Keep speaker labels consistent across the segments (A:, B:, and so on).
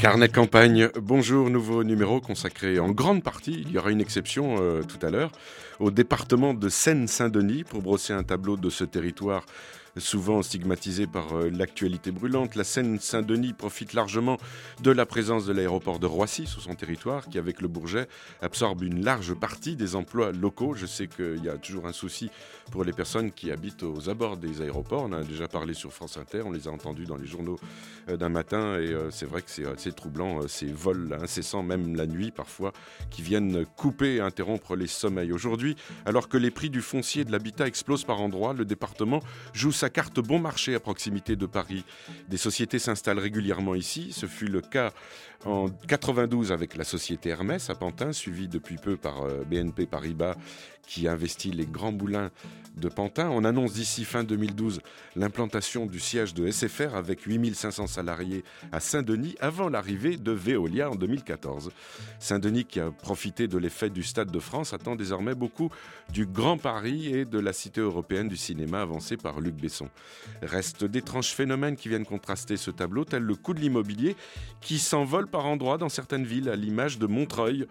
A: Carnet campagne, bonjour, nouveau numéro consacré en grande partie, il y aura une exception euh, tout à l'heure, au département de Seine-Saint-Denis pour brosser un tableau de ce territoire souvent stigmatisé par euh, l'actualité brûlante. La Seine-Saint-Denis profite largement de la présence de l'aéroport de Roissy sur son territoire, qui avec le Bourget absorbe une large partie des emplois locaux. Je sais qu'il y a toujours un souci pour les personnes qui habitent aux abords des aéroports. On a déjà parlé sur France Inter, on les a entendus dans les journaux euh, d'un matin, et euh, c'est vrai que c'est assez troublant, ces vols incessants, même la nuit parfois, qui viennent couper et interrompre les sommeils. Aujourd'hui, alors que les prix du foncier et de l'habitat explosent par endroits, le département joue sa carte bon marché à proximité de Paris. Des sociétés s'installent régulièrement ici. Ce fut le cas en 92 avec la société Hermès à Pantin, suivie depuis peu par euh, BNP Paribas qui investit les grands moulins de Pantin. On annonce d'ici fin 2012 l'implantation du siège de SFR avec 8500 salariés à Saint-Denis avant l'arrivée de Veolia en 2014. Saint-Denis qui a profité de l'effet du Stade de France attend désormais beaucoup du Grand Paris et de la Cité européenne du cinéma avancée par Luc Besson. Restent d'étranges phénomènes qui viennent contraster ce tableau, tel le coût de l'immobilier qui s'envole par endroits dans certaines villes, à l'image de Montreuil.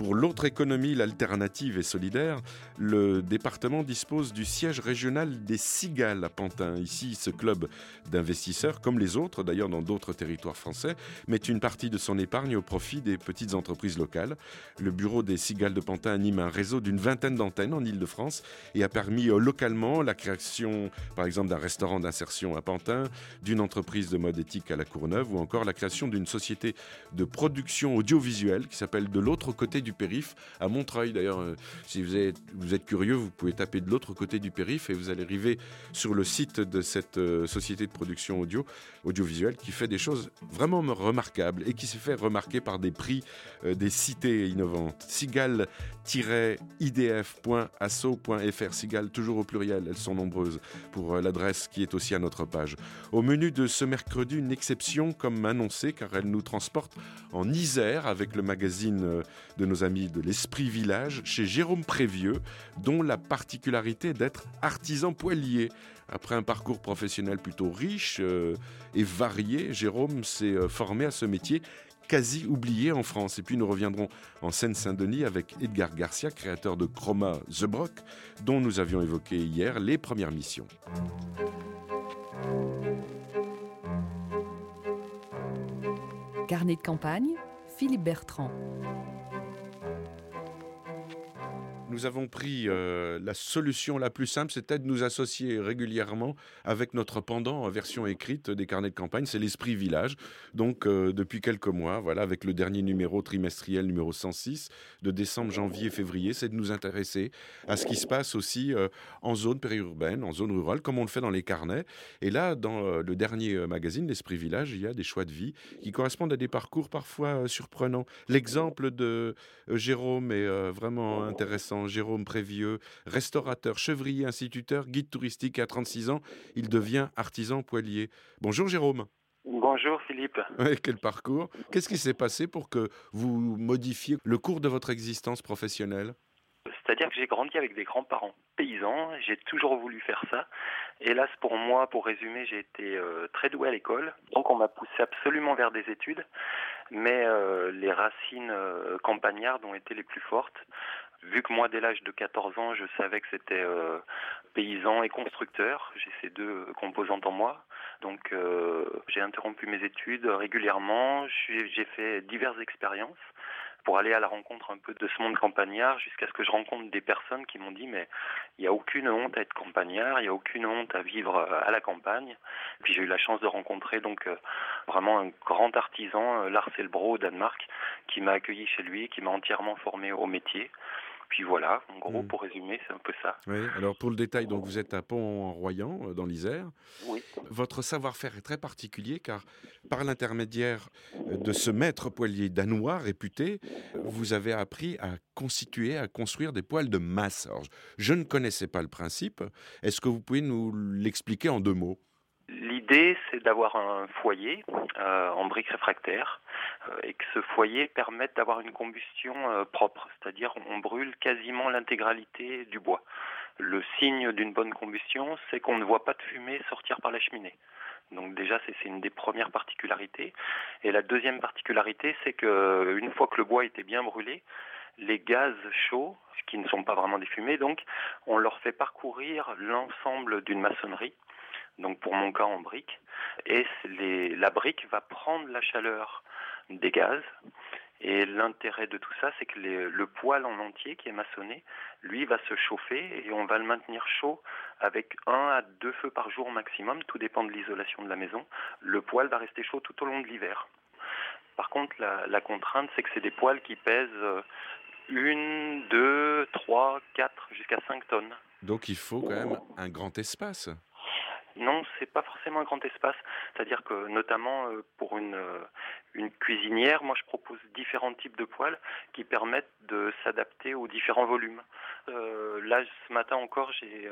A: Pour l'autre économie, l'alternative et solidaire, le département dispose du siège régional des Cigales à Pantin. Ici, ce club d'investisseurs, comme les autres d'ailleurs dans d'autres territoires français, met une partie de son épargne au profit des petites entreprises locales. Le bureau des Cigales de Pantin anime un réseau d'une vingtaine d'antennes en Ile-de-France et a permis euh, localement la création, par exemple, d'un restaurant d'insertion à Pantin, d'une entreprise de mode éthique à la Courneuve ou encore la création d'une société de production audiovisuelle qui s'appelle De l'autre côté du périph, à Montreuil. D'ailleurs, euh, si vous êtes, vous êtes curieux, vous pouvez taper de l'autre côté du périph et vous allez arriver sur le site de cette euh, société de production audio, audiovisuelle qui fait des choses vraiment remarquables et qui s'est fait remarquer par des prix euh, des cités innovantes. Sigal-idf.asso.fr. Sigal, toujours au pluriel, elles sont nombreuses pour l'adresse qui est aussi à notre page. Au menu de ce mercredi, une exception comme annoncé car elle nous transporte en Isère avec le magazine de nos amis de l'Esprit Village, chez Jérôme Prévieux, dont la particularité d'être artisan poilier. Après un parcours professionnel plutôt riche euh, et varié, Jérôme s'est euh, formé à ce métier quasi oublié en France. Et puis nous reviendrons en Seine-Saint-Denis avec Edgar Garcia, créateur de Chroma The Brock, dont nous avions évoqué hier les premières missions.
B: Carnet de campagne, Philippe Bertrand.
A: Nous avons pris euh, la solution la plus simple, c'était de nous associer régulièrement avec notre pendant en version écrite des carnets de campagne, c'est l'Esprit Village. Donc euh, depuis quelques mois, voilà, avec le dernier numéro trimestriel numéro 106 de décembre, janvier, février, c'est de nous intéresser à ce qui se passe aussi euh, en zone périurbaine, en zone rurale, comme on le fait dans les carnets. Et là, dans le dernier magazine, l'Esprit Village, il y a des choix de vie qui correspondent à des parcours parfois surprenants. L'exemple de Jérôme est vraiment intéressant Jérôme Prévieux, restaurateur, chevrier, instituteur, guide touristique à 36 ans. Il devient artisan poilier. Bonjour Jérôme.
C: Bonjour Philippe.
A: quel parcours. Qu'est-ce qui s'est passé pour que vous modifiez le cours de votre existence professionnelle?
C: C'est-à-dire que j'ai grandi avec des grands-parents paysans, j'ai toujours voulu faire ça. Hélas pour moi, pour résumer, j'ai été euh, très doué à l'école, donc on m'a poussé absolument vers des études, mais euh, les racines euh, campagnardes ont été les plus fortes. Vu que moi, dès l'âge de 14 ans, je savais que c'était paysan et constructeur, j'ai ces deux composantes en moi. Donc j'ai interrompu mes études régulièrement, j'ai fait diverses expériences pour aller à la rencontre un peu de ce monde campagnard jusqu'à ce que je rencontre des personnes qui m'ont dit mais il n'y a aucune honte à être campagnard, il n'y a aucune honte à vivre euh, à la campagne. Puis j'ai eu la chance de rencontrer donc euh, vraiment un grand artisan, euh, Lars Elbro au Danemark, qui m'a accueilli chez lui, qui m'a entièrement formé au métier. Puis voilà, en gros, mm. pour résumer, c'est un peu ça.
A: Oui, alors pour le détail, donc vous êtes à Pont-en-Royan, euh, dans l'Isère.
C: Oui.
A: Votre savoir-faire est très particulier car, par l'intermédiaire euh, de ce maître poilier danois réputé, vous avez appris à constituer, à construire des poils de masse. Alors, je ne connaissais pas le principe. Est-ce que vous pouvez nous l'expliquer en deux mots?
C: L'idée, c'est d'avoir un foyer euh, en briques réfractaires et que ce foyer permette d'avoir une combustion euh, propre, c'est-à-dire on brûle quasiment l'intégralité du bois. Le signe d'une bonne combustion, c'est qu'on ne voit pas de fumée sortir par la cheminée. Donc déjà, c'est une des premières particularités. Et la deuxième particularité, c'est que une fois que le bois était bien brûlé, les gaz chauds, qui ne sont pas vraiment des fumées, donc on leur fait parcourir l'ensemble d'une maçonnerie, donc pour mon cas en brique, et la brique va prendre la chaleur des gaz et l'intérêt de tout ça, c'est que le poêle en entier qui est maçonné, lui, va se chauffer et on va le maintenir chaud avec un à deux feux par jour maximum. Tout dépend de l'isolation de la maison. Le poêle va rester chaud tout au long de l'hiver. Par contre, la, contrainte, c'est que c'est des poêles qui pèsent euh, une, deux, trois, quatre, jusqu'à cinq tonnes.
A: Donc il faut quand même un grand espace.
C: Non, c'est pas forcément un grand espace. C'est-à-dire que notamment euh, pour une, euh, une cuisinière, moi je propose différents types de poêles qui permettent de s'adapter aux différents volumes. Euh, là, ce matin encore, j'ai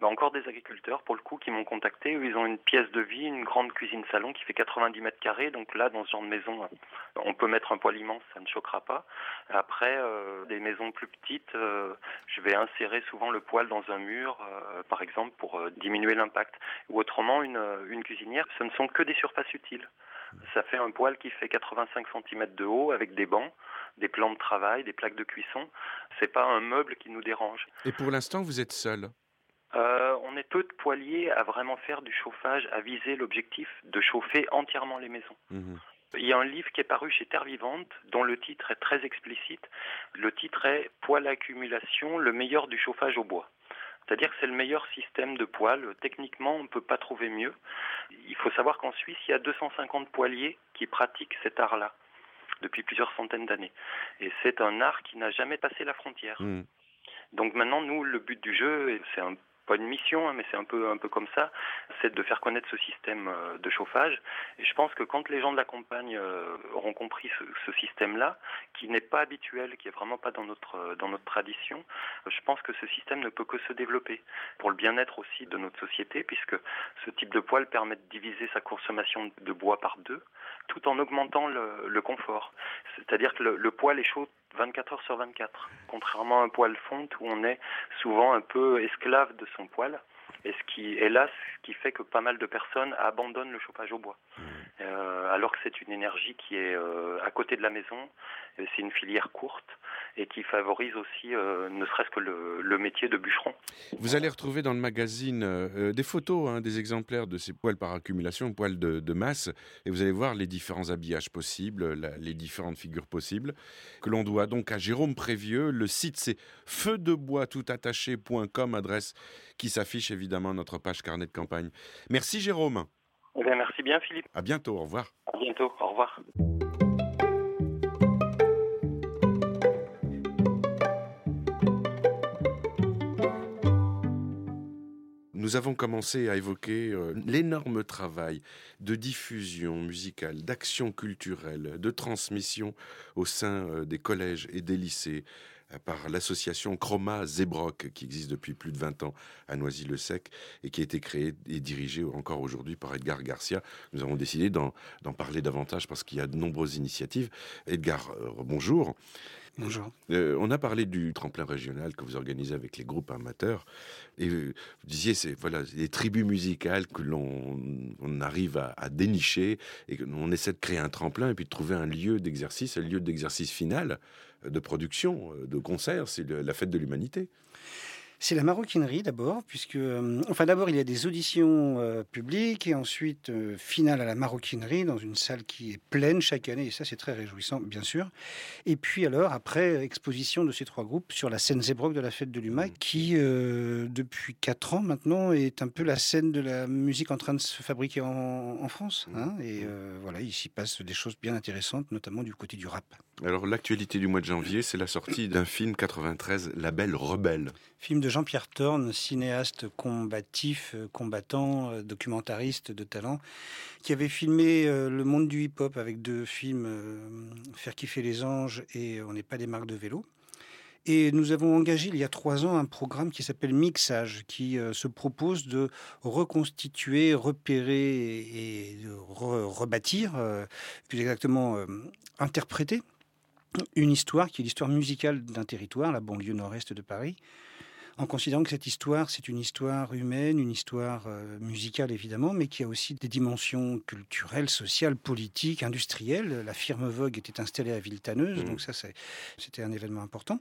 C: bah, encore des agriculteurs pour le coup qui m'ont contacté. Ils ont une pièce de vie, une grande cuisine salon qui fait 90 mètres carrés. Donc là, dans ce genre de maison, on peut mettre un poêle immense, ça ne choquera pas. Après, des maisons plus petites, je vais insérer souvent le poêle dans un mur, par exemple, pour diminuer l'impact. Ou autrement, une, une cuisinière, ce ne sont que des surfaces utiles. Ça fait un poêle qui fait 85 cm de haut avec des bancs, des plans de travail, des plaques de cuisson. C'est pas un meuble qui nous dérange.
A: Et pour l'instant, vous êtes seul
C: euh, on est peu de poêliers à vraiment faire du chauffage, à viser l'objectif de chauffer entièrement les maisons. Mhm. Il y a un livre qui est paru chez Terre Vivante dont le titre est très explicite. Le titre est Poêle accumulation, le meilleur du chauffage au bois. C'est-à-dire que c'est le meilleur système de poêle. Techniquement, on ne peut pas trouver mieux. Il faut savoir qu'en Suisse, il y a 250 poêliers qui pratiquent cet art-là depuis plusieurs centaines d'années. Et c'est un art qui n'a jamais passé la frontière. Mmh. Donc maintenant, nous, le but du jeu, c'est un une mission, hein, mais c'est un peu un peu comme ça, c'est de faire connaître ce système euh, de chauffage. Et je pense que quand les gens de la campagne euh, auront compris ce, système-là, qui n'est pas habituel, qui est vraiment pas dans notre euh, dans notre tradition, je pense que ce système ne peut que se développer pour le bien-être aussi de notre société, puisque ce type de poêle permet de diviser sa consommation de bois par deux, tout en augmentant le, confort. C'est-à-dire que le, le poêle est chaud 24 heures sur 24, contrairement à un poêle fonte où on est souvent un peu esclave de son poêle. Et ce qui est là, ce qui fait que pas mal de personnes abandonnent le chauffage au bois. Mmh. Euh, alors que c'est une énergie qui est euh, à côté de la maison, c'est une filière courte et qui favorise aussi euh, ne serait-ce que le, métier de bûcheron.
A: Vous allez retrouver dans le magazine des photos, hein, des exemplaires de ces poêles par accumulation, poêles de, masse, et vous allez voir les différents habillages possibles, les différentes figures possibles, que l'on doit donc à Jérôme Prévieux. Le site c'est feudeboistoutattaché.com, adresse qui s'affiche évidemment notre page carnet de campagne. Merci Jérôme.
C: Eh merci bien Philippe.
A: À bientôt, au revoir.
C: À bientôt, au revoir.
A: Nous avons commencé à évoquer euh, l'énorme travail de diffusion musicale, d'action culturelle, de transmission au sein euh, des collèges et des lycées, par l'association Chroma Zebrock, qui existe depuis plus de 20 ans à Noisy-le-Sec et qui a été créée et dirigée encore aujourd'hui par Edgar Garcia. Nous avons décidé d'en parler davantage parce qu'il y a de nombreuses initiatives. Edgar, euh, bonjour.
D: Bonjour.
A: Euh, on a parlé du tremplin régional que vous organisez avec les groupes amateurs. Et vous disiez, c'est voilà, les tribus musicales que l'on arrive à, à, dénicher et qu'on essaie de créer un tremplin et puis de trouver un lieu d'exercice, un lieu d'exercice final de production, euh, de concert, c'est la fête de l'humanité.
D: C'est la maroquinerie d'abord, puisque, euh, enfin d'abord il y a des auditions euh, publiques et ensuite euh, finale à la maroquinerie dans une salle qui est pleine chaque année et ça c'est très réjouissant bien sûr. Et puis alors après exposition de ces trois groupes sur la scène Zébrock de la fête de l'UMA mmh. qui depuis quatre ans maintenant est un peu la scène de la musique en train de se fabriquer en, France. Mmh. Hein, et voilà, il s'y passe des choses bien intéressantes, notamment du côté du rap.
A: Alors l'actualité du mois de janvier, c'est la sortie d'un film 93, La Belle Rebelle.
D: Film de Jean-Pierre Thorne, cinéaste combatif, euh, combattant, euh, documentariste de talent, qui avait filmé euh, le monde du hip-hop avec deux films, Faire kiffer les anges et On n'est pas des marques de vélo. Et nous avons engagé il y a trois ans un programme qui s'appelle Mixage, qui se propose de reconstituer, repérer et, rebâtir, plus exactement interpréter une histoire qui est l'histoire musicale d'un territoire, la banlieue nord-est de Paris, en considérant que cette histoire, c'est une histoire humaine, une histoire euh, musicale évidemment, mais qui a aussi des dimensions culturelles, sociales, politiques, industrielles. La firme Vogue était installée à Villetaneuse, mmh. donc ça, c'était un événement important.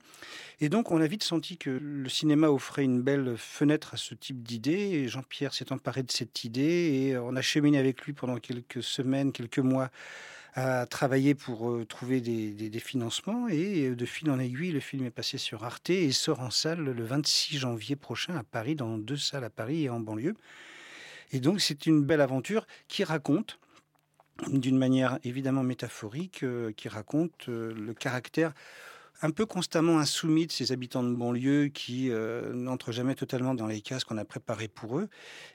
D: Et donc, on a vite senti que le cinéma offrait une belle fenêtre à ce type d'idée, et Jean-Pierre s'est emparé de cette idée, et on a cheminé avec lui pendant quelques semaines, quelques mois à travailler pour euh, trouver des, financements et euh, de fil en aiguille, le film est passé sur Arte et sort en salle le 26 janvier prochain à Paris, dans deux salles à Paris et en banlieue. Et donc c'est une belle aventure qui raconte d'une manière évidemment métaphorique, euh, qui raconte le caractère un peu constamment insoumis de ces habitants de banlieue qui euh, n'entrent jamais totalement dans les cases qu'on a préparées pour eux.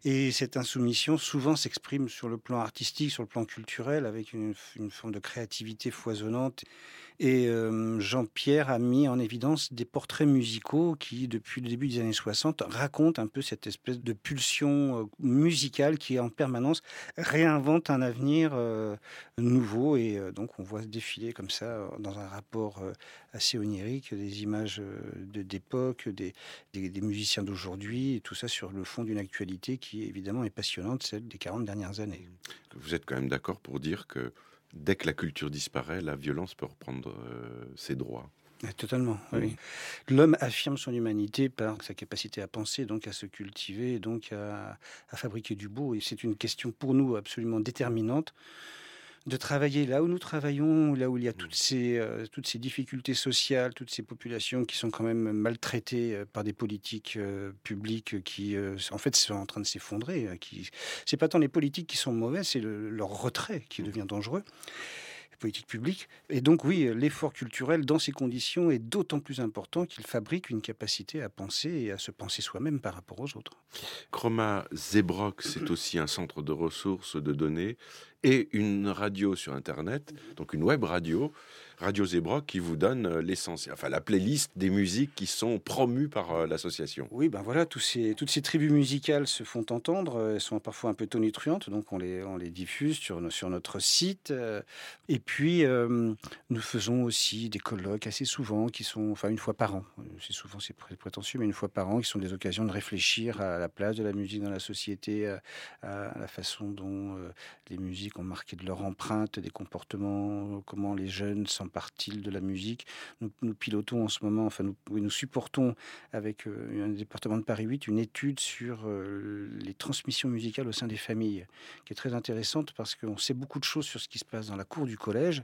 D: Et cette insoumission souvent s'exprime sur le plan artistique, sur le plan culturel, avec une, une forme de créativité foisonnante et euh, Jean-Pierre a mis en évidence des portraits musicaux qui, depuis le début des années 60, racontent un peu cette espèce de pulsion euh, musicale qui, en permanence, réinvente un avenir euh, nouveau. Et donc, on voit défiler comme ça, dans un rapport assez onirique, des images d'époque, des, des, musiciens d'aujourd'hui, tout ça sur le fond d'une actualité qui, évidemment, est passionnante, celle des 40 dernières années.
A: Vous êtes quand même d'accord pour dire que dès que la culture disparaît, la violence peut reprendre euh, ses droits.
D: Totalement, oui. L'homme affirme son humanité par sa capacité à penser, donc à se cultiver, donc à fabriquer du beau. Et c'est une question pour nous absolument déterminante de travailler là où nous travaillons, là où il y a toutes mmh. ces, euh, toutes ces difficultés sociales, toutes ces populations qui sont quand même maltraitées euh, par des politiques euh, publiques qui, en fait, sont en train de s'effondrer. Qui... C'est pas tant les politiques qui sont mauvais, c'est leur retrait qui mmh. devient dangereux politique publique. Et donc oui, l'effort culturel dans ces conditions est d'autant plus important qu'il fabrique une capacité à penser et à se penser soi-même par rapport aux autres.
A: Chroma Zebrock, c'est aussi un centre de ressources, de données et une radio sur Internet, donc une web radio Radio Zebra qui vous donne euh, l'essentiel, enfin la playlist des musiques qui sont promues par euh, l'association.
D: Oui, ben voilà, tous ces, toutes ces tribus musicales se font entendre, elles sont parfois un peu tonitruantes, donc on les, on les diffuse sur, sur notre site. Euh, et puis, nous faisons aussi des colloques assez souvent, qui sont, enfin une fois par an, c'est souvent c'est prétentieux, mais une fois par an, qui sont des occasions de réfléchir à la place de la musique dans la société, à, la façon dont les musiques ont marqué de leur empreinte, des comportements, comment les jeunes s'en partie de la musique. Nous, pilotons en ce moment, enfin nous, nous supportons avec euh, un département de Paris 8 une étude sur euh, les transmissions musicales au sein des familles, qui est très intéressante parce qu'on sait beaucoup de choses sur ce qui se passe dans la cour du collège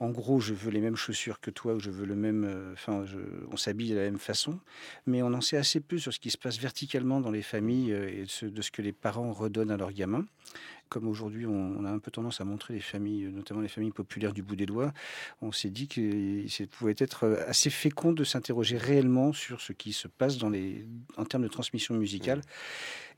D: en gros, je veux les mêmes chaussures que toi, ou je veux le même. Euh, enfin, on s'habille de la même façon, mais on en sait assez peu sur ce qui se passe verticalement dans les familles et de ce que les parents redonnent à leurs gamins comme aujourd'hui on, a un peu tendance à montrer les familles, notamment les familles populaires du bout des doigts, on s'est dit que pouvait être assez fécond de s'interroger réellement sur ce qui se passe dans les, en termes de transmission musicale.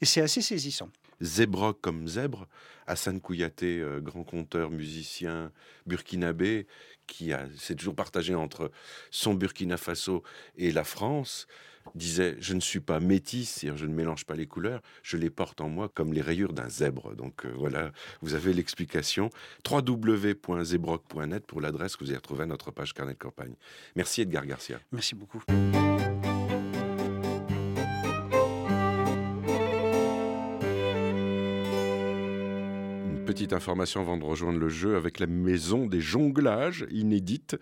D: Et c'est assez saisissant.
A: Zébrock comme zèbre, Hassan Kouyaté, euh, grand conteur, musicien burkinabé, qui s'est toujours partagé entre son Burkina Faso et la France disait Je ne suis pas métis, je ne mélange pas les couleurs, je les porte en moi comme les rayures d'un zèbre. Donc euh, voilà, vous avez l'explication. www.zebrock.net pour l'adresse que vous avez retrouvée à notre page carnet de campagne. Merci Edgar Garcia.
D: Merci beaucoup.
A: Petite information avant de rejoindre le jeu. Avec la maison des jonglages inédite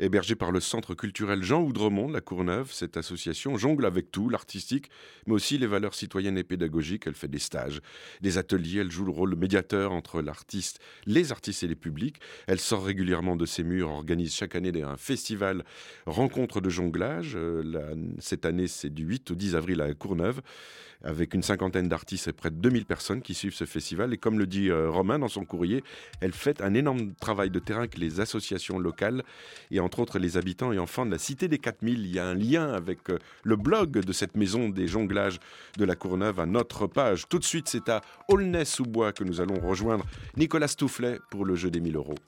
A: hébergée par le Centre culturel Jean Oudremont la Courneuve. Cette association jongle avec tout, l'artistique, mais aussi les valeurs citoyennes et pédagogiques. Elle fait des stages, des ateliers, elle joue le rôle de médiateur entre l'artiste, les artistes et les publics. Elle sort régulièrement de ses murs, organise chaque année un festival rencontre de jonglage. Euh, cette année, c'est du 8 au 10 avril à Courneuve, avec une cinquantaine d'artistes et près de 2000 personnes qui suivent ce festival. Et comme le dit euh, Romain dans son courrier, elle fait un énorme travail de terrain avec les associations locales et en entre autres les habitants et enfants de la Cité des 4000. Il y a un lien avec euh, le blog de cette maison des jonglages de la Courneuve à notre page. Tout de suite, c'est à Aulnay-sous-Bois que nous allons rejoindre Nicolas Toufflet pour le jeu des 1000 euros.